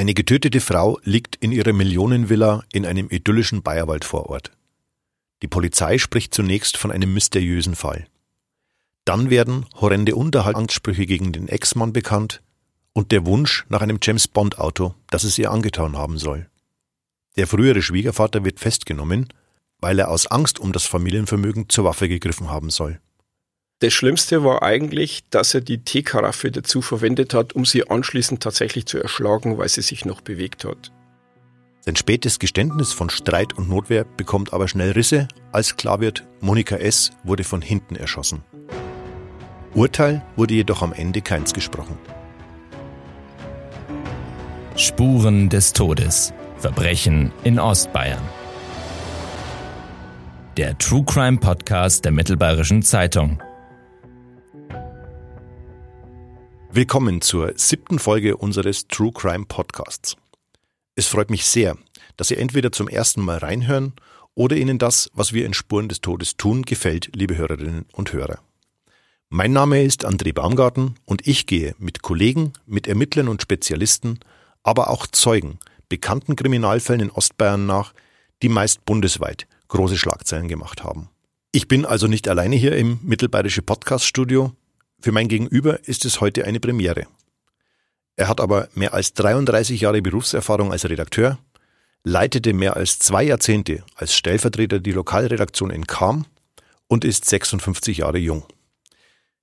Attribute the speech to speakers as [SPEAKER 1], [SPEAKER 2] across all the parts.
[SPEAKER 1] Eine getötete Frau liegt in ihrer Millionenvilla in einem idyllischen Bayerwald-Vorort. Die Polizei spricht zunächst von einem mysteriösen Fall. Dann werden horrende Unterhaltungssprüche gegen den Ex-Mann bekannt und der Wunsch nach einem James-Bond-Auto, das es ihr angetan haben soll. Der frühere Schwiegervater wird festgenommen, weil er aus Angst um das Familienvermögen zur Waffe gegriffen haben soll.
[SPEAKER 2] Das Schlimmste war eigentlich, dass er die Teekaraffe dazu verwendet hat, um sie anschließend tatsächlich zu erschlagen, weil sie sich noch bewegt hat.
[SPEAKER 1] Sein spätes Geständnis von Streit und Notwehr bekommt aber schnell Risse, als klar wird, Monika S. wurde von hinten erschossen. Urteil wurde jedoch am Ende keins gesprochen.
[SPEAKER 3] Spuren des Todes. Verbrechen in Ostbayern. Der True Crime Podcast der Mittelbayerischen Zeitung.
[SPEAKER 1] Willkommen zur siebten Folge unseres True Crime Podcasts. Es freut mich sehr, dass Sie entweder zum ersten Mal reinhören oder Ihnen das, was wir in Spuren des Todes tun, gefällt, liebe Hörerinnen und Hörer. Mein Name ist André Baumgarten und ich gehe mit Kollegen, mit Ermittlern und Spezialisten, aber auch Zeugen bekannten Kriminalfällen in Ostbayern nach, die meist bundesweit große Schlagzeilen gemacht haben. Ich bin also nicht alleine hier im Mittelbayerische Podcast-Studio. Für mein Gegenüber ist es heute eine Premiere. Er hat aber mehr als 33 Jahre Berufserfahrung als Redakteur, leitete mehr als zwei Jahrzehnte als Stellvertreter die Lokalredaktion in Kam und ist 56 Jahre jung.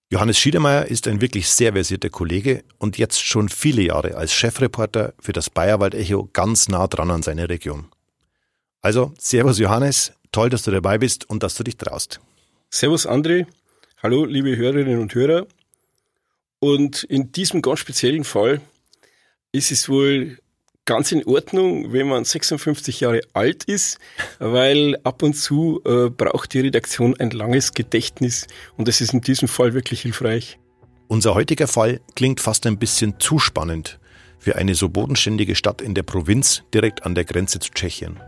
[SPEAKER 1] Johannes Schiedermeier ist ein wirklich sehr versierter Kollege und jetzt schon viele Jahre als Chefreporter für das Bayerwald Echo ganz nah dran an seiner Region. Also, Servus Johannes, toll, dass du dabei bist und dass du dich traust.
[SPEAKER 2] Servus André, hallo liebe Hörerinnen und Hörer. Und in diesem ganz speziellen Fall ist es wohl ganz in Ordnung, wenn man 56 Jahre alt ist, weil ab und zu äh, braucht die Redaktion ein langes Gedächtnis und das ist in diesem Fall wirklich hilfreich.
[SPEAKER 1] Unser heutiger Fall klingt fast ein bisschen zu spannend für eine so bodenständige Stadt in der Provinz direkt an der Grenze zu Tschechien.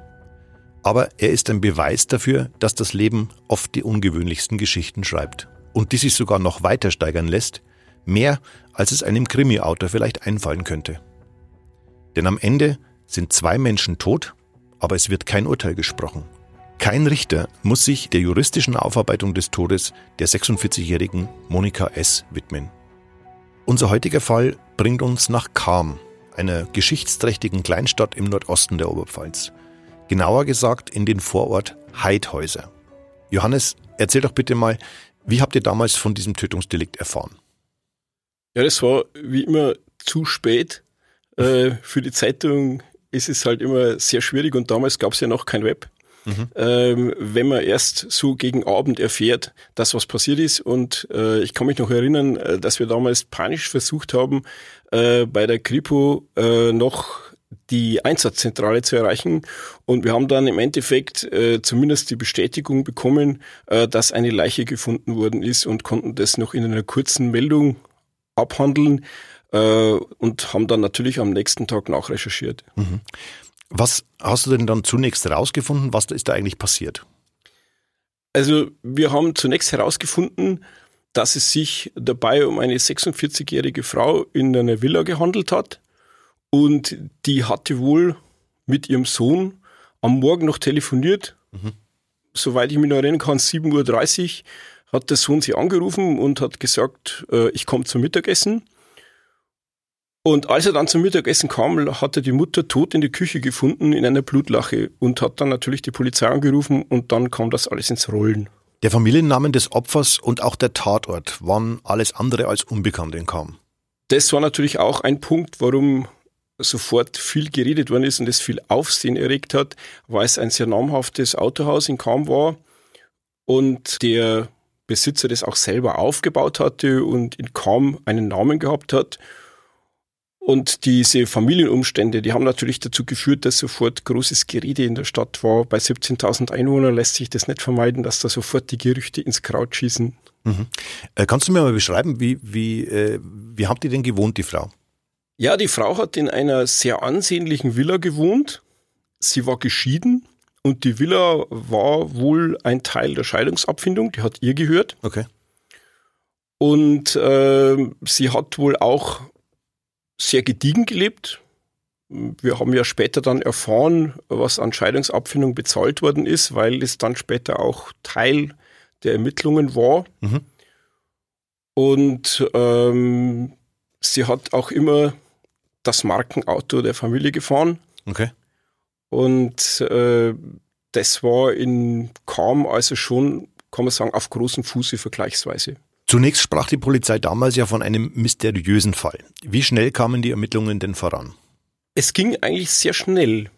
[SPEAKER 1] Aber er ist ein Beweis dafür, dass das Leben oft die ungewöhnlichsten Geschichten schreibt und die sich sogar noch weiter steigern lässt, mehr als es einem Krimi-Autor vielleicht einfallen könnte. Denn am Ende sind zwei Menschen tot, aber es wird kein Urteil gesprochen. Kein Richter muss sich der juristischen Aufarbeitung des Todes der 46-jährigen Monika S. widmen. Unser heutiger Fall bringt uns nach Kam, einer geschichtsträchtigen Kleinstadt im Nordosten der Oberpfalz. Genauer gesagt in den Vorort Heidhäuser. Johannes, erzähl doch bitte mal, wie habt ihr damals von diesem Tötungsdelikt erfahren?
[SPEAKER 2] Ja, das war wie immer zu spät. Äh, für die Zeitung ist es halt immer sehr schwierig und damals gab es ja noch kein Web. Mhm. Ähm, wenn man erst so gegen Abend erfährt, dass was passiert ist. Und äh, ich kann mich noch erinnern, äh, dass wir damals panisch versucht haben, äh, bei der Kripo äh, noch die Einsatzzentrale zu erreichen. Und wir haben dann im Endeffekt äh, zumindest die Bestätigung bekommen, äh, dass eine Leiche gefunden worden ist und konnten das noch in einer kurzen Meldung abhandeln äh, und haben dann natürlich am nächsten Tag nachrecherchiert. Mhm.
[SPEAKER 1] Was hast du denn dann zunächst herausgefunden? Was ist da eigentlich passiert?
[SPEAKER 2] Also wir haben zunächst herausgefunden, dass es sich dabei um eine 46-jährige Frau in einer Villa gehandelt hat und die hatte wohl mit ihrem Sohn am Morgen noch telefoniert. Mhm. Soweit ich mich noch erinnern kann, 7.30 Uhr hat der Sohn sie angerufen und hat gesagt, äh, ich komme zum Mittagessen. Und als er dann zum Mittagessen kam, hat er die Mutter tot in der Küche gefunden in einer Blutlache und hat dann natürlich die Polizei angerufen und dann kam das alles ins Rollen.
[SPEAKER 1] Der Familiennamen des Opfers und auch der Tatort waren alles andere als unbekannt in Kam.
[SPEAKER 2] Das war natürlich auch ein Punkt, warum sofort viel geredet worden ist und es viel Aufsehen erregt hat, weil es ein sehr namhaftes Autohaus in Kam war und der Besitzer das auch selber aufgebaut hatte und in Kam einen Namen gehabt hat und diese Familienumstände, die haben natürlich dazu geführt, dass sofort großes Gerede in der Stadt war. Bei 17.000 Einwohnern lässt sich das nicht vermeiden, dass da sofort die Gerüchte ins Kraut schießen.
[SPEAKER 1] Mhm. Äh, kannst du mir mal beschreiben, wie, wie, äh, wie habt ihr denn gewohnt, die Frau?
[SPEAKER 2] Ja, die Frau hat in einer sehr ansehnlichen Villa gewohnt. Sie war geschieden und die Villa war wohl ein Teil der Scheidungsabfindung, die hat ihr gehört.
[SPEAKER 1] Okay.
[SPEAKER 2] Und äh, sie hat wohl auch sehr gediegen gelebt. Wir haben ja später dann erfahren, was an Scheidungsabfindung bezahlt worden ist, weil es dann später auch Teil der Ermittlungen war. Mhm. Und ähm, sie hat auch immer das Markenauto der Familie gefahren.
[SPEAKER 1] Okay.
[SPEAKER 2] Und äh, das war in Kam also schon, kann man sagen, auf großem Fuße vergleichsweise.
[SPEAKER 1] Zunächst sprach die Polizei damals ja von einem mysteriösen Fall. Wie schnell kamen die Ermittlungen denn voran?
[SPEAKER 2] Es ging eigentlich sehr schnell.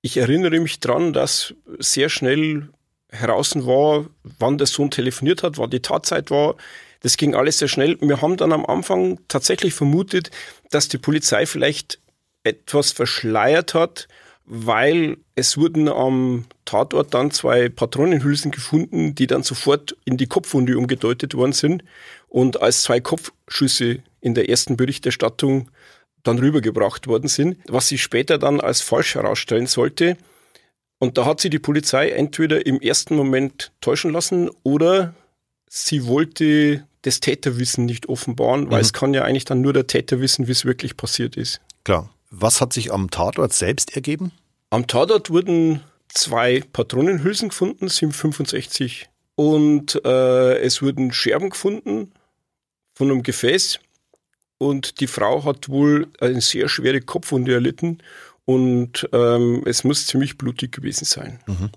[SPEAKER 2] Ich erinnere mich daran, dass sehr schnell heraus war, wann der Sohn telefoniert hat, wann die Tatzeit war. Das ging alles sehr schnell. Wir haben dann am Anfang tatsächlich vermutet, dass die Polizei vielleicht etwas verschleiert hat, weil es wurden am Tatort dann zwei Patronenhülsen gefunden, die dann sofort in die Kopfwunde umgedeutet worden sind und als zwei Kopfschüsse in der ersten Berichterstattung dann rübergebracht worden sind, was sich später dann als falsch herausstellen sollte. Und da hat sie die Polizei entweder im ersten Moment täuschen lassen oder sie wollte das Täterwissen nicht offenbaren, weil mhm. es kann ja eigentlich dann nur der Täter wissen, wie es wirklich passiert ist.
[SPEAKER 1] Klar. Was hat sich am Tatort selbst ergeben?
[SPEAKER 2] Am Tatort wurden zwei Patronenhülsen gefunden, 765. Und äh, es wurden Scherben gefunden von einem Gefäß. Und die Frau hat wohl eine sehr schwere Kopfwunde erlitten. Und ähm, es muss ziemlich blutig gewesen sein.
[SPEAKER 1] Mhm.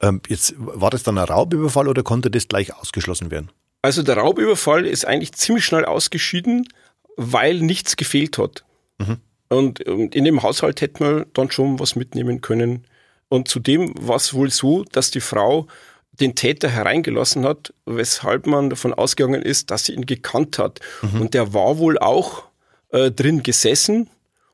[SPEAKER 1] Ähm, jetzt war das dann ein Raubüberfall oder konnte das gleich ausgeschlossen werden?
[SPEAKER 2] Also der Raubüberfall ist eigentlich ziemlich schnell ausgeschieden, weil nichts gefehlt hat. Mhm. Und, und in dem Haushalt hätte man dann schon was mitnehmen können. Und zudem war es wohl so, dass die Frau den Täter hereingelassen hat, weshalb man davon ausgegangen ist, dass sie ihn gekannt hat. Mhm. Und der war wohl auch äh, drin gesessen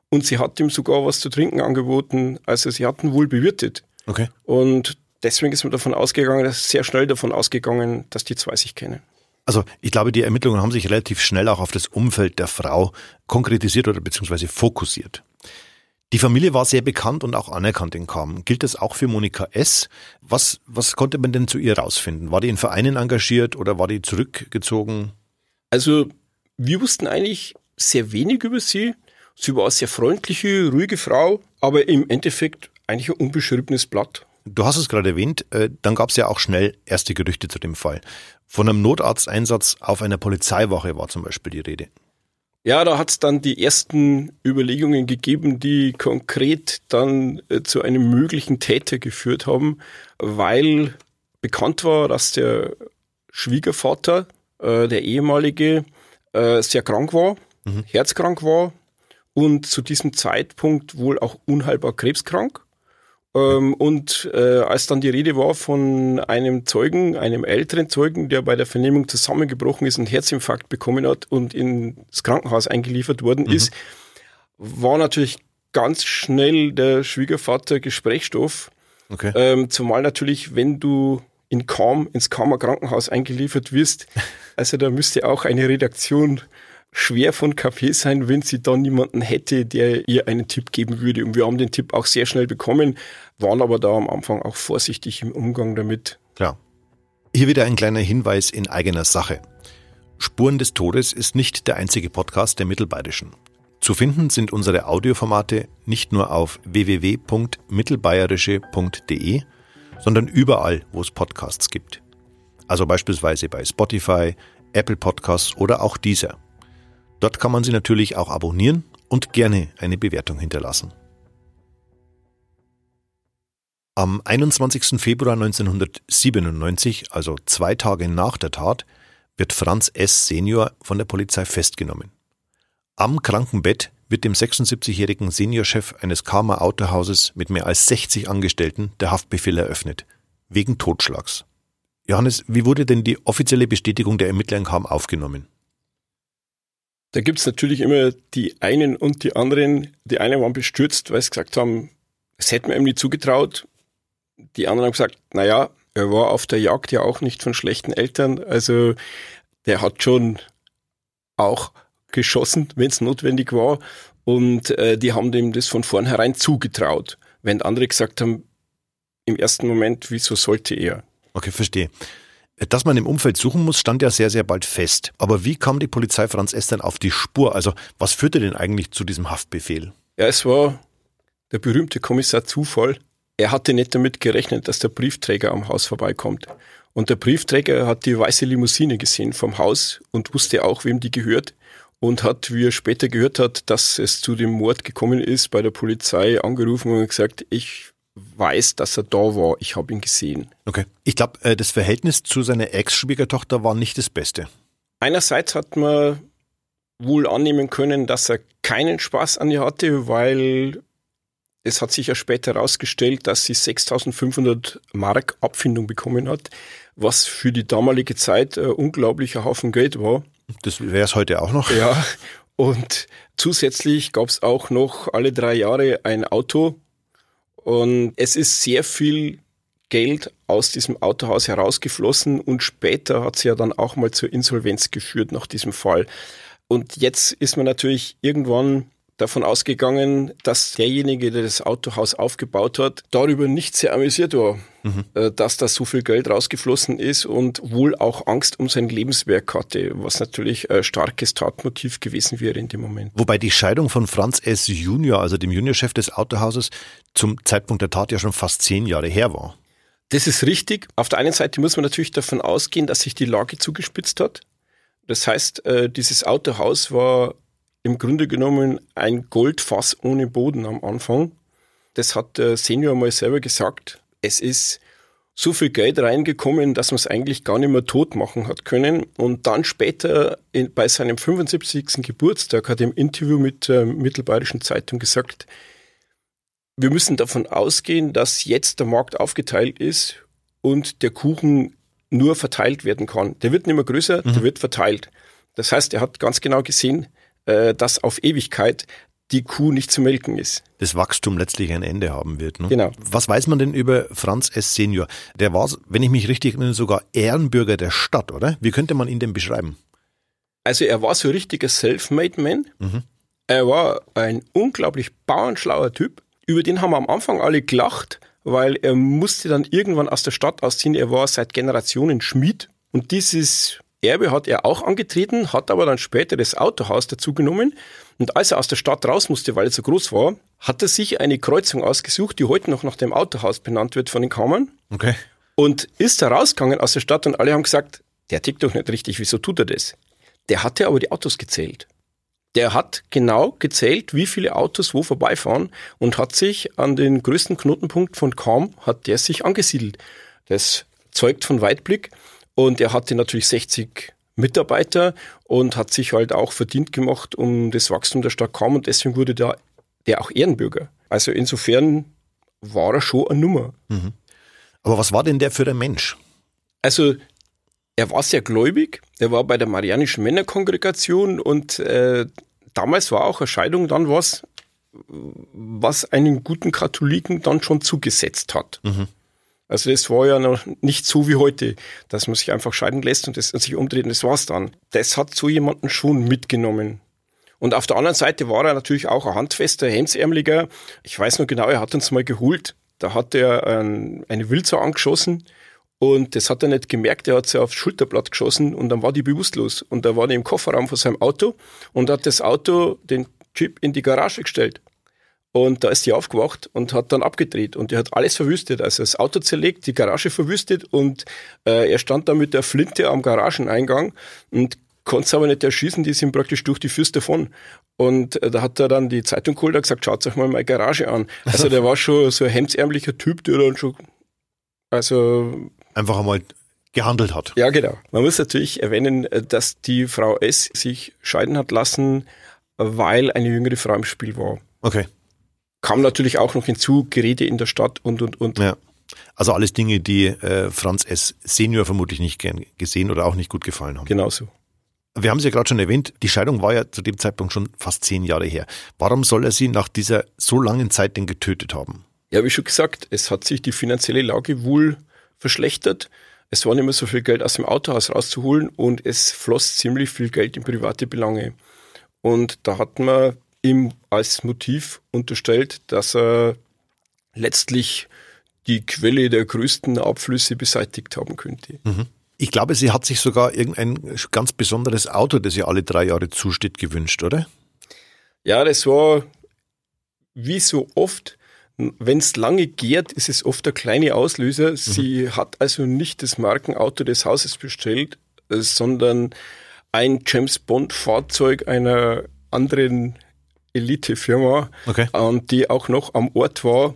[SPEAKER 2] und sie hat ihm sogar was zu trinken angeboten. Also sie hatten wohl bewirtet.
[SPEAKER 1] Okay.
[SPEAKER 2] Und deswegen ist man davon ausgegangen, sehr schnell davon ausgegangen, dass die zwei sich kennen.
[SPEAKER 1] Also ich glaube, die Ermittlungen haben sich relativ schnell auch auf das Umfeld der Frau konkretisiert oder beziehungsweise fokussiert. Die Familie war sehr bekannt und auch anerkannt in Kam. Gilt das auch für Monika S? Was, was konnte man denn zu ihr rausfinden? War die in Vereinen engagiert oder war die zurückgezogen?
[SPEAKER 2] Also wir wussten eigentlich sehr wenig über sie. Sie war eine sehr freundliche, ruhige Frau, aber im Endeffekt eigentlich ein unbeschriebenes Blatt.
[SPEAKER 1] Du hast es gerade erwähnt, äh, dann gab es ja auch schnell erste Gerüchte zu dem Fall. Von einem Notarzteinsatz auf einer Polizeiwache war zum Beispiel die Rede.
[SPEAKER 2] Ja, da hat es dann die ersten Überlegungen gegeben, die konkret dann äh, zu einem möglichen Täter geführt haben, weil bekannt war, dass der Schwiegervater, äh, der ehemalige, äh, sehr krank war, mhm. herzkrank war und zu diesem Zeitpunkt wohl auch unheilbar krebskrank. Ähm, und äh, als dann die Rede war von einem Zeugen, einem älteren Zeugen, der bei der Vernehmung zusammengebrochen ist und Herzinfarkt bekommen hat und ins Krankenhaus eingeliefert worden mhm. ist, war natürlich ganz schnell der Schwiegervater Gesprächsstoff.
[SPEAKER 1] Okay.
[SPEAKER 2] Ähm, zumal natürlich, wenn du in Kam, ins Kamer Krankenhaus eingeliefert wirst, also da müsste auch eine Redaktion schwer von Kaffee sein, wenn sie dann niemanden hätte, der ihr einen Tipp geben würde. Und wir haben den Tipp auch sehr schnell bekommen, waren aber da am Anfang auch vorsichtig im Umgang damit.
[SPEAKER 1] Klar. Hier wieder ein kleiner Hinweis in eigener Sache. Spuren des Todes ist nicht der einzige Podcast der Mittelbayerischen. Zu finden sind unsere Audioformate nicht nur auf www.mittelbayerische.de, sondern überall, wo es Podcasts gibt. Also beispielsweise bei Spotify, Apple Podcasts oder auch dieser. Dort kann man sie natürlich auch abonnieren und gerne eine Bewertung hinterlassen. Am 21. Februar 1997, also zwei Tage nach der Tat, wird Franz S. Senior von der Polizei festgenommen. Am Krankenbett wird dem 76-jährigen Seniorchef eines Karma Autohauses mit mehr als 60 Angestellten der Haftbefehl eröffnet, wegen Totschlags. Johannes, wie wurde denn die offizielle Bestätigung der Ermittler in Kam aufgenommen?
[SPEAKER 2] Da gibt es natürlich immer die einen und die anderen. Die einen waren bestürzt, weil sie gesagt haben, es hätte man ihm nicht zugetraut. Die anderen haben gesagt, naja, er war auf der Jagd ja auch nicht von schlechten Eltern. Also der hat schon auch geschossen, wenn es notwendig war. Und äh, die haben dem das von vornherein zugetraut. Wenn andere gesagt haben, im ersten Moment, wieso sollte er?
[SPEAKER 1] Okay, verstehe. Dass man im Umfeld suchen muss, stand ja sehr, sehr bald fest. Aber wie kam die Polizei Franz S. denn auf die Spur? Also was führte denn eigentlich zu diesem Haftbefehl?
[SPEAKER 2] Ja, es war der berühmte Kommissar Zufall, er hatte nicht damit gerechnet, dass der Briefträger am Haus vorbeikommt. Und der Briefträger hat die weiße Limousine gesehen vom Haus und wusste auch, wem die gehört. Und hat, wie er später gehört hat, dass es zu dem Mord gekommen ist, bei der Polizei angerufen und gesagt, ich weiß, dass er da war, ich habe ihn gesehen.
[SPEAKER 1] Okay. Ich glaube, äh, das Verhältnis zu seiner Ex-Schwiegertochter war nicht das Beste.
[SPEAKER 2] Einerseits hat man wohl annehmen können, dass er keinen Spaß an ihr hatte, weil es hat sich ja später herausgestellt, dass sie 6500 Mark Abfindung bekommen hat, was für die damalige Zeit ein unglaublicher Haufen Geld war.
[SPEAKER 1] Das wäre es heute auch noch.
[SPEAKER 2] Ja, und zusätzlich gab es auch noch alle drei Jahre ein Auto. Und es ist sehr viel Geld aus diesem Autohaus herausgeflossen und später hat sie ja dann auch mal zur Insolvenz geführt nach diesem Fall. Und jetzt ist man natürlich irgendwann davon ausgegangen, dass derjenige, der das Autohaus aufgebaut hat, darüber nicht sehr amüsiert war, mhm. dass da so viel Geld rausgeflossen ist und wohl auch Angst um sein Lebenswerk hatte, was natürlich ein starkes Tatmotiv gewesen wäre in dem Moment.
[SPEAKER 1] Wobei die Scheidung von Franz S. Junior, also dem Juniorchef des Autohauses, zum Zeitpunkt der Tat ja schon fast zehn Jahre her war.
[SPEAKER 2] Das ist richtig. Auf der einen Seite muss man natürlich davon ausgehen, dass sich die Lage zugespitzt hat. Das heißt, äh, dieses Autohaus war im Grunde genommen ein Goldfass ohne Boden am Anfang. Das hat der Senior mal selber gesagt. Es ist so viel Geld reingekommen, dass man es eigentlich gar nicht mehr tot machen hat können. Und dann später in, bei seinem 75. Geburtstag hat er im Interview mit der Mittelbayerischen Zeitung gesagt, wir müssen davon ausgehen, dass jetzt der Markt aufgeteilt ist und der Kuchen nur verteilt werden kann. Der wird nicht mehr größer, mhm. der wird verteilt. Das heißt, er hat ganz genau gesehen, äh, dass auf Ewigkeit die Kuh nicht zu melken ist.
[SPEAKER 1] Das Wachstum letztlich ein Ende haben wird. Ne?
[SPEAKER 2] Genau.
[SPEAKER 1] Was weiß man denn über Franz S. Senior? Der war, wenn ich mich richtig erinnere, sogar Ehrenbürger der Stadt, oder? Wie könnte man ihn denn beschreiben?
[SPEAKER 2] Also er war so ein richtiger Self-Made-Man. Mhm. Er war ein unglaublich bauernschlauer Typ. Über den haben wir am Anfang alle gelacht, weil er musste dann irgendwann aus der Stadt ausziehen. Er war seit Generationen Schmied. Und dieses Erbe hat er auch angetreten, hat aber dann später das Autohaus dazugenommen. Und als er aus der Stadt raus musste, weil er so groß war, hat er sich eine Kreuzung ausgesucht, die heute noch nach dem Autohaus benannt wird von den Kammern.
[SPEAKER 1] Okay.
[SPEAKER 2] Und ist da rausgegangen aus der Stadt und alle haben gesagt, der tickt doch nicht richtig, wieso tut er das? Der hatte aber die Autos gezählt. Der hat genau gezählt, wie viele Autos wo vorbeifahren und hat sich an den größten Knotenpunkt von Kam, hat der sich angesiedelt. Das zeugt von Weitblick. Und er hatte natürlich 60 Mitarbeiter und hat sich halt auch verdient gemacht um das Wachstum der Stadt Kam und deswegen wurde der, der auch Ehrenbürger. Also insofern war er schon eine Nummer. Mhm.
[SPEAKER 1] Aber was war denn der für ein Mensch?
[SPEAKER 2] Also er war sehr gläubig, er war bei der Marianischen Männerkongregation und äh, damals war auch eine Scheidung dann was, was einen guten Katholiken dann schon zugesetzt hat. Mhm. Also das war ja noch nicht so wie heute, dass man sich einfach scheiden lässt und, das, und sich umdreht und das war's dann. Das hat so jemanden schon mitgenommen. Und auf der anderen Seite war er natürlich auch ein handfester, hemsärmeliger. Ich weiß noch genau, er hat uns mal geholt. Da hat er ein, eine Wildsau angeschossen und das hat er nicht gemerkt. Er hat sie aufs Schulterblatt geschossen und dann war die bewusstlos. Und da war die im Kofferraum von seinem Auto und hat das Auto, den Typ, in die Garage gestellt. Und da ist sie aufgewacht und hat dann abgedreht und die hat alles verwüstet. Also das Auto zerlegt, die Garage verwüstet und äh, er stand da mit der Flinte am Garageneingang und konnte es aber nicht erschießen, die sind praktisch durch die Füße davon. Und äh, da hat er dann die Zeitung geholt und gesagt, schaut euch mal meine Garage an. Also der war schon so ein hemdsärmlicher Typ, der dann schon, also...
[SPEAKER 1] Einfach einmal gehandelt hat.
[SPEAKER 2] Ja, genau. Man muss natürlich erwähnen, äh, dass die Frau S. sich scheiden hat lassen, weil eine jüngere Frau im Spiel war.
[SPEAKER 1] Okay
[SPEAKER 2] kam natürlich auch noch hinzu, Geräte in der Stadt und, und, und.
[SPEAKER 1] Ja. Also alles Dinge, die äh, Franz S. Senior vermutlich nicht gern gesehen oder auch nicht gut gefallen haben.
[SPEAKER 2] Genauso.
[SPEAKER 1] Wir haben es ja gerade schon erwähnt, die Scheidung war ja zu dem Zeitpunkt schon fast zehn Jahre her. Warum soll er sie nach dieser so langen Zeit denn getötet haben?
[SPEAKER 2] Ja, wie schon gesagt, es hat sich die finanzielle Lage wohl verschlechtert. Es war nicht mehr so viel Geld aus dem Autohaus rauszuholen und es floss ziemlich viel Geld in private Belange. Und da hat man ihm als Motiv unterstellt, dass er letztlich die Quelle der größten Abflüsse beseitigt haben könnte. Mhm.
[SPEAKER 1] Ich glaube, sie hat sich sogar irgendein ganz besonderes Auto, das ihr alle drei Jahre zusteht, gewünscht, oder?
[SPEAKER 2] Ja, das war, wie so oft, wenn es lange gärt, ist es oft der kleine Auslöser. Mhm. Sie hat also nicht das Markenauto des Hauses bestellt, äh, sondern ein James Bond Fahrzeug einer anderen Elite-Firma,
[SPEAKER 1] okay.
[SPEAKER 2] ähm, die auch noch am Ort war.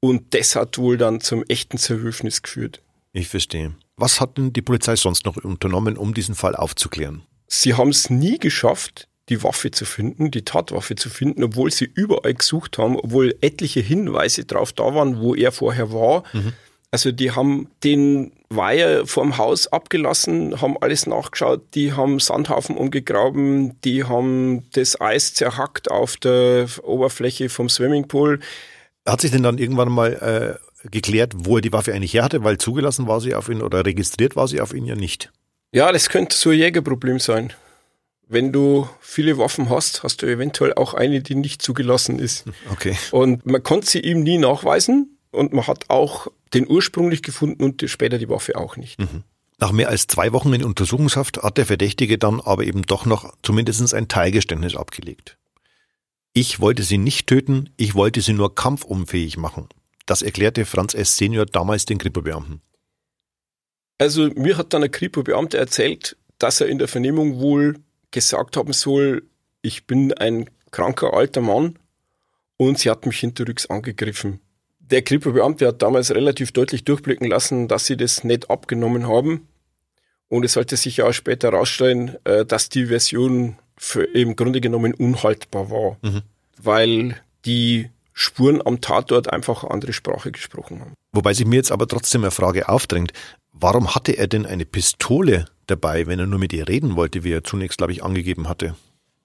[SPEAKER 2] Und das hat wohl dann zum echten Zerwürfnis geführt.
[SPEAKER 1] Ich verstehe. Was hat denn die Polizei sonst noch unternommen, um diesen Fall aufzuklären?
[SPEAKER 2] Sie haben es nie geschafft, die Waffe zu finden, die Tatwaffe zu finden, obwohl sie überall gesucht haben, obwohl etliche Hinweise drauf da waren, wo er vorher war. Mhm. Also die haben den Weiher vorm Haus abgelassen, haben alles nachgeschaut, die haben Sandhaufen umgegraben, die haben das Eis zerhackt auf der Oberfläche vom Swimmingpool.
[SPEAKER 1] Hat sich denn dann irgendwann mal äh, geklärt, wo er die Waffe eigentlich her hatte, weil zugelassen war sie auf ihn oder registriert war sie auf ihn ja nicht?
[SPEAKER 2] Ja, das könnte so ein Jägerproblem sein. Wenn du viele Waffen hast, hast du eventuell auch eine, die nicht zugelassen ist.
[SPEAKER 1] Okay.
[SPEAKER 2] Und man konnte sie ihm nie nachweisen und man hat auch den ursprünglich gefunden und später die Waffe auch nicht. Mhm.
[SPEAKER 1] Nach mehr als zwei Wochen in Untersuchungshaft hat der Verdächtige dann aber eben doch noch zumindest ein Teilgeständnis abgelegt. Ich wollte sie nicht töten, ich wollte sie nur kampfunfähig machen. Das erklärte Franz S. Senior damals den Kripo-Beamten.
[SPEAKER 2] Also mir hat dann ein Kripo-Beamter erzählt, dass er in der Vernehmung wohl gesagt haben soll, ich bin ein kranker alter Mann und sie hat mich hinterrücks angegriffen. Der Kripo-Beamte hat damals relativ deutlich durchblicken lassen, dass sie das nicht abgenommen haben. Und es sollte sich ja auch später herausstellen, äh, dass die Version für im Grunde genommen unhaltbar war, mhm. weil die Spuren am Tatort einfach eine andere Sprache gesprochen haben.
[SPEAKER 1] Wobei sich mir jetzt aber trotzdem eine Frage aufdrängt. Warum hatte er denn eine Pistole dabei, wenn er nur mit ihr reden wollte, wie er zunächst, glaube ich, angegeben hatte?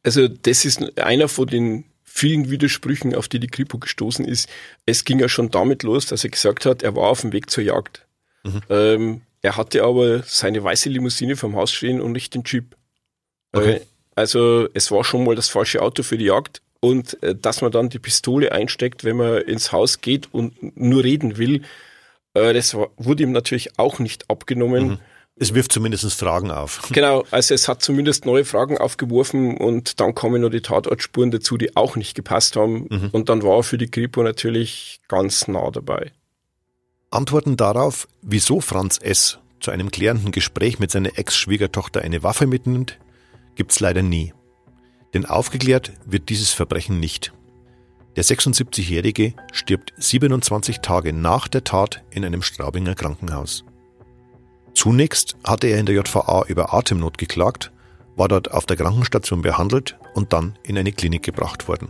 [SPEAKER 2] Also das ist einer von den vielen Widersprüchen, auf die die Kripo gestoßen ist. Es ging ja schon damit los, dass er gesagt hat, er war auf dem Weg zur Jagd. Mhm. Ähm, er hatte aber seine weiße Limousine vom Haus stehen und nicht den Jeep. Okay. Äh, also es war schon mal das falsche Auto für die Jagd. Und äh, dass man dann die Pistole einsteckt, wenn man ins Haus geht und nur reden will, äh, das war, wurde ihm natürlich auch nicht abgenommen. Mhm.
[SPEAKER 1] Es wirft zumindest Fragen auf.
[SPEAKER 2] Genau, also es hat zumindest neue Fragen aufgeworfen und dann kommen noch die Tatortspuren dazu, die auch nicht gepasst haben. Mhm. Und dann war er für die Kripo natürlich ganz nah dabei.
[SPEAKER 1] Antworten darauf, wieso Franz S. zu einem klärenden Gespräch mit seiner Ex-Schwiegertochter eine Waffe mitnimmt, gibt's leider nie. Denn aufgeklärt wird dieses Verbrechen nicht. Der 76-Jährige stirbt 27 Tage nach der Tat in einem Straubinger Krankenhaus. Zunächst hatte er in der JVA über Atemnot geklagt, war dort auf der Krankenstation behandelt und dann in eine Klinik gebracht worden.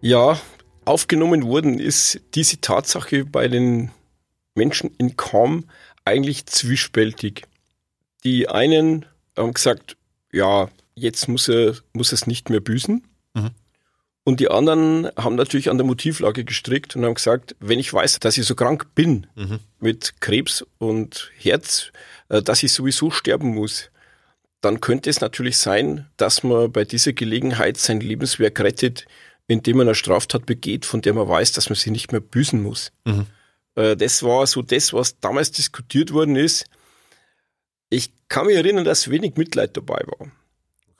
[SPEAKER 2] Ja, aufgenommen worden ist diese Tatsache bei den Menschen in Kam eigentlich zwiespältig. Die einen haben gesagt, ja, jetzt muss er, muss es nicht mehr büßen. Mhm. Und die anderen haben natürlich an der Motivlage gestrickt und haben gesagt, wenn ich weiß, dass ich so krank bin mhm. mit Krebs und Herz, dass ich sowieso sterben muss, dann könnte es natürlich sein, dass man bei dieser Gelegenheit sein Lebenswerk rettet, indem man eine Straftat begeht, von der man weiß, dass man sie nicht mehr büßen muss. Mhm. Äh, das war so das, was damals diskutiert worden ist. Ich kann mich erinnern, dass wenig Mitleid dabei war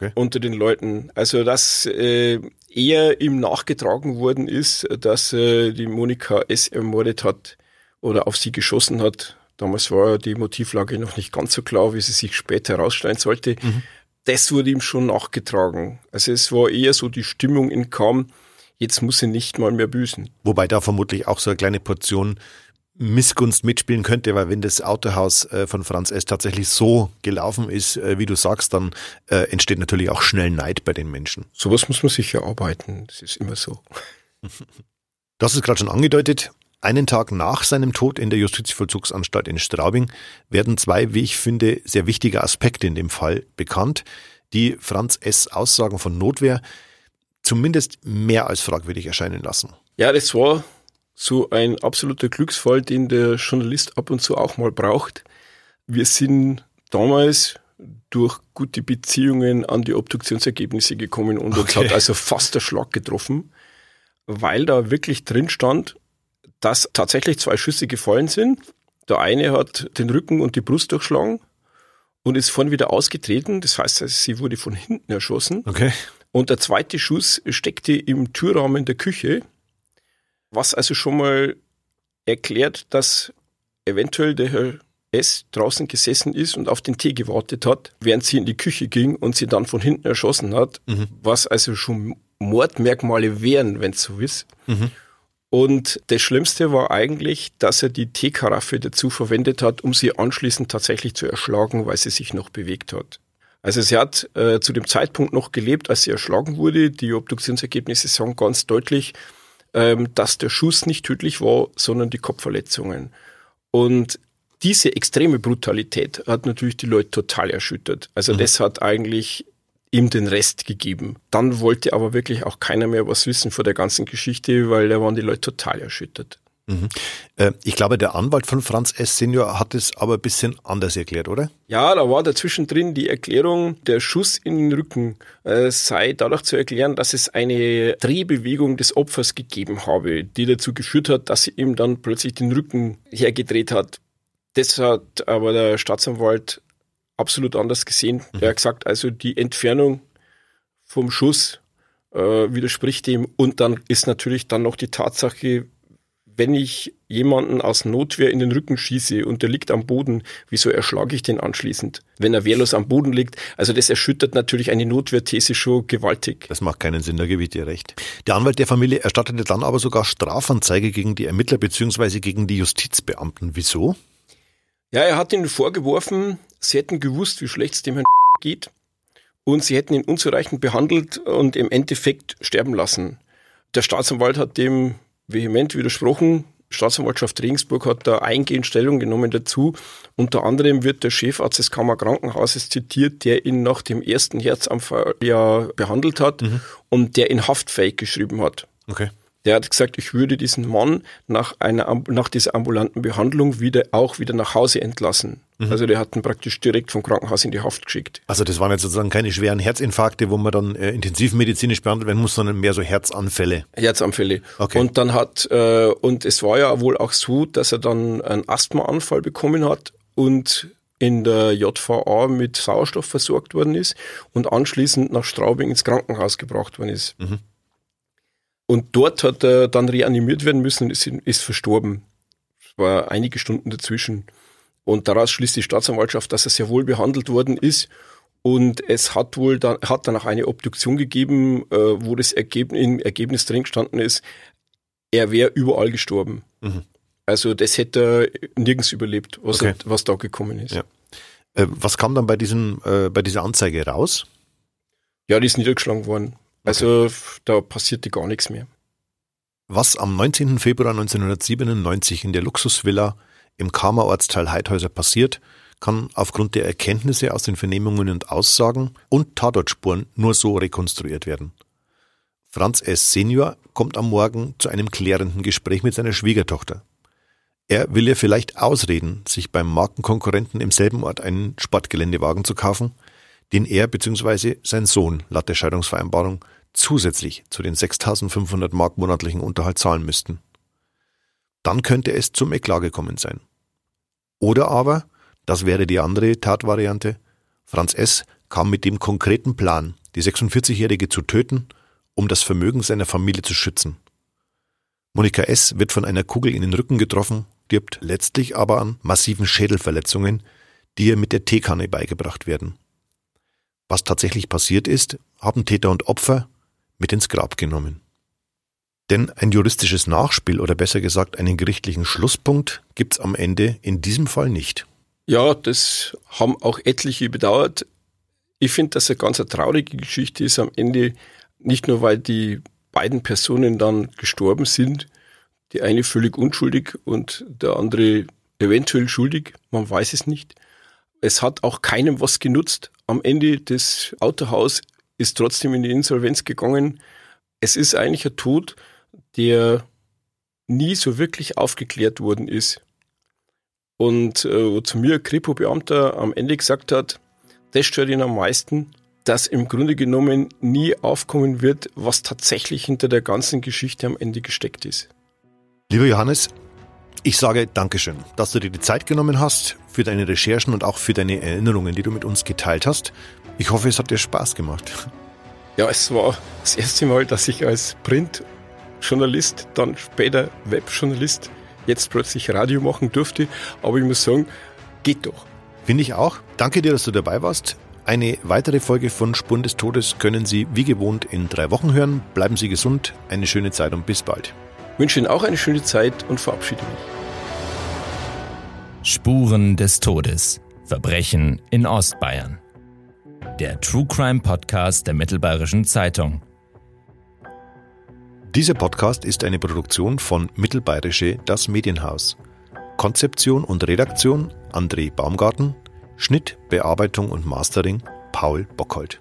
[SPEAKER 2] okay. unter den Leuten. Also dass äh, eher ihm nachgetragen worden ist, dass äh, die Monika S. ermordet hat oder auf sie geschossen hat. Damals war die Motivlage noch nicht ganz so klar, wie sie sich später herausstellen sollte. Mhm. Das wurde ihm schon nachgetragen. Also es war eher so die Stimmung in Kam, jetzt muss er nicht mal mehr büßen.
[SPEAKER 1] Wobei da vermutlich auch so eine kleine Portion Missgunst mitspielen könnte, weil wenn das Autohaus äh, von Franz S. tatsächlich so gelaufen ist, äh, wie du sagst, dann äh, entsteht natürlich auch schnell Neid bei den Menschen.
[SPEAKER 2] Sowas muss man sicher arbeiten, das ist immer so.
[SPEAKER 1] Hast es gerade schon angedeutet, einen Tag nach seinem Tod in der Justizvollzugsanstalt in Straubing werden zwei, wie ich finde, sehr wichtige Aspekte in dem Fall bekannt, die Franz S. Aussagen von Notwehr zumindest mehr als fragwürdig erscheinen lassen.
[SPEAKER 2] Ja, das war so ein absoluter Glücksfall, den der Journalist ab und zu auch mal braucht. Wir sind damals durch gute Beziehungen an die Obduktionsergebnisse gekommen und okay. uns hat also fast der Schlag getroffen, weil da wirklich drin stand, dass tatsächlich zwei Schüsse gefallen sind. Der eine hat den Rücken und die Brust durchschlagen und ist vorne wieder ausgetreten. Das heißt, sie wurde von hinten erschossen.
[SPEAKER 1] Okay.
[SPEAKER 2] Und der zweite Schuss steckte im Türrahmen der Küche Was also schon mal erklärt, dass eventuell der Herr S. draußen gesessen ist und auf den Tee gewartet hat, während sie in die Küche ging und sie dann von hinten erschossen hat, mhm. was also schon Mordmerkmale wären, wenn es so ist. Mhm. Und das Schlimmste war eigentlich, dass er die Teekaraffe dazu verwendet hat, um sie anschließend tatsächlich zu erschlagen, weil sie sich noch bewegt hat. Also sie hat äh, zu dem Zeitpunkt noch gelebt, als sie erschlagen wurde. Die Obduktionsergebnisse sagen ganz deutlich, ähm, dass der Schuss nicht tödlich war, sondern die Kopfverletzungen. Und diese extreme Brutalität hat natürlich die Leute total erschüttert. Also mhm. das hat eigentlich ihm den Rest gegeben. Dann wollte aber wirklich auch keiner mehr was wissen vor der ganzen Geschichte, weil da waren die Leute total erschüttert.
[SPEAKER 1] Mhm. Äh, ich glaube, der Anwalt von Franz S. Senior hat es aber ein bisschen anders erklärt, oder?
[SPEAKER 2] Ja, da war dazwischen drin die Erklärung, der Schuss in den Rücken äh, sei dadurch zu erklären, dass es eine Drehbewegung des Opfers gegeben habe, die dazu geführt hat, dass sie ihm dann plötzlich den Rücken hergedreht hat. Das hat aber der Staatsanwalt absolut anders gesehen. Mhm. Er hat gesagt, also die Entfernung vom Schuss äh, widerspricht dem. Und dann ist natürlich dann noch die Tatsache, wenn ich jemanden aus Notwehr in den Rücken schieße und der liegt am Boden, wieso erschlage ich den anschließend, wenn er wehrlos am Boden liegt? Also das erschüttert natürlich eine Notwehrthese schon gewaltig.
[SPEAKER 1] Das macht keinen Sinn, da gebe ich dir recht. Der Anwalt der Familie erstattete dann aber sogar Strafanzeige gegen die Ermittler bzw. gegen die Justizbeamten. Wieso?
[SPEAKER 2] Ja, er hat ihnen vorgeworfen, sie hätten gewusst, wie schlecht es dem Herrn geht und sie hätten ihn unzureichend behandelt und im Endeffekt sterben lassen. Der Staatsanwalt hat dem vehement widersprochen. Staatsanwaltschaft Regensburg hat da eingehend Stellung genommen dazu. Unter anderem wird der Chefarzt des Kammerkrankenhauses zitiert, der ihn nach dem ersten Herzanfall ja behandelt hat mhm. und der ihn haftfähig geschrieben hat.
[SPEAKER 1] Okay.
[SPEAKER 2] Der hat gesagt, ich würde diesen Mann nach einer, nach dieser ambulanten Behandlung wieder, auch wieder nach Hause entlassen. Mhm. Also der hat ihn praktisch direkt vom Krankenhaus in die Haft geschickt.
[SPEAKER 1] Also das waren jetzt sozusagen keine schweren Herzinfarkte, wo man dann äh, intensivmedizinisch behandelt werden muss, sondern mehr so Herzanfälle.
[SPEAKER 2] Herzanfälle. Okay. Und dann hat, äh, und es war ja wohl auch so, dass er dann einen Asthmaanfall bekommen hat und in der JVA mit Sauerstoff versorgt worden ist und anschließend nach Straubing ins Krankenhaus gebracht worden ist. Mhm. Und dort hat er dann reanimiert werden müssen und ist, ist verstorben. Es war einige Stunden dazwischen. Und daraus schließt die Staatsanwaltschaft, dass er sehr wohl behandelt worden ist. Und es hat wohl dann, hat dann auch eine Obduktion gegeben, äh, wo das Ergebnis, im Ergebnis drin gestanden ist, er wäre überall gestorben. Mhm. Also das hätte er nirgends überlebt, was, okay. was da gekommen ist. Ja.
[SPEAKER 1] Äh, was kam dann bei diesem, äh, bei dieser Anzeige raus?
[SPEAKER 2] Ja, die ist niedergeschlagen worden. Also okay. da passierte gar nichts mehr.
[SPEAKER 1] Was am 19. Februar 1997 in der Luxusvilla im Karmer Ortsteil Heidhäuser passiert, kann aufgrund der Erkenntnisse aus den Vernehmungen und Aussagen und Tatortspuren nur so rekonstruiert werden. Franz S. Senior kommt am Morgen zu einem klärenden Gespräch mit seiner Schwiegertochter. Er will ihr vielleicht ausreden, sich beim Markenkonkurrenten im selben Ort einen Sportgeländewagen zu kaufen, den er bzw. sein Sohn laut der Scheidungsvereinbarung zusätzlich zu den 6.500 Mark monatlichen Unterhalt zahlen müssten. Dann könnte es zum Eklat gekommen sein. Oder aber, das wäre die andere Tatvariante, Franz S. kam mit dem konkreten Plan, die 46-Jährige zu töten, um das Vermögen seiner Familie zu schützen. Monika S. wird von einer Kugel in den Rücken getroffen, stirbt letztlich aber an massiven Schädelverletzungen, die ihr mit der Teekanne beigebracht werden. Was tatsächlich passiert ist, haben Täter und Opfer mit ins Grab genommen. Denn ein juristisches Nachspiel oder besser gesagt einen gerichtlichen Schlusspunkt gibt's am Ende in diesem Fall nicht.
[SPEAKER 2] Ja, das haben auch etliche bedauert. Ich finde, dass eine ganz traurige Geschichte ist am Ende, nicht nur weil die beiden Personen dann gestorben sind, die eine völlig unschuldig und der andere eventuell schuldig, man weiß es nicht. Es hat auch keinem was genutzt. Am Ende das Autohaus ist trotzdem in die Insolvenz gegangen. Es ist eigentlich ein Tod, der nie so wirklich aufgeklärt worden ist. Und äh, wo zu mir ein Kripo-Beamter am Ende gesagt hat, das stört ihn am meisten, dass im Grunde genommen nie aufkommen wird, was tatsächlich hinter der ganzen Geschichte am Ende gesteckt ist.
[SPEAKER 1] Lieber Johannes, ich sage Dankeschön, dass du dir die Zeit genommen hast für deine Recherchen und auch für deine Erinnerungen, die du mit uns geteilt hast. Ich hoffe, es hat dir Spaß gemacht.
[SPEAKER 2] Ja, es war das erste Mal, dass ich als Print- Journalist, dann später Webjournalist, jetzt plötzlich Radio machen durfte. Aber ich muss sagen, geht doch.
[SPEAKER 1] Finde ich auch. Danke dir, dass du dabei warst. Eine weitere Folge von Spuren des Todes können Sie wie gewohnt in drei Wochen hören. Bleiben Sie gesund, eine schöne Zeit und bis bald.
[SPEAKER 2] Wünsche Ihnen auch eine schöne Zeit und verabschiede mich.
[SPEAKER 3] Spuren des Todes. Verbrechen in Ostbayern. Der True Crime Podcast der Mittelbayerischen Zeitung.
[SPEAKER 1] Dieser Podcast ist eine Produktion von Mittelbayerische Das Medienhaus. Konzeption und Redaktion André Baumgarten. Schnitt, Bearbeitung und Mastering Paul Bockhold.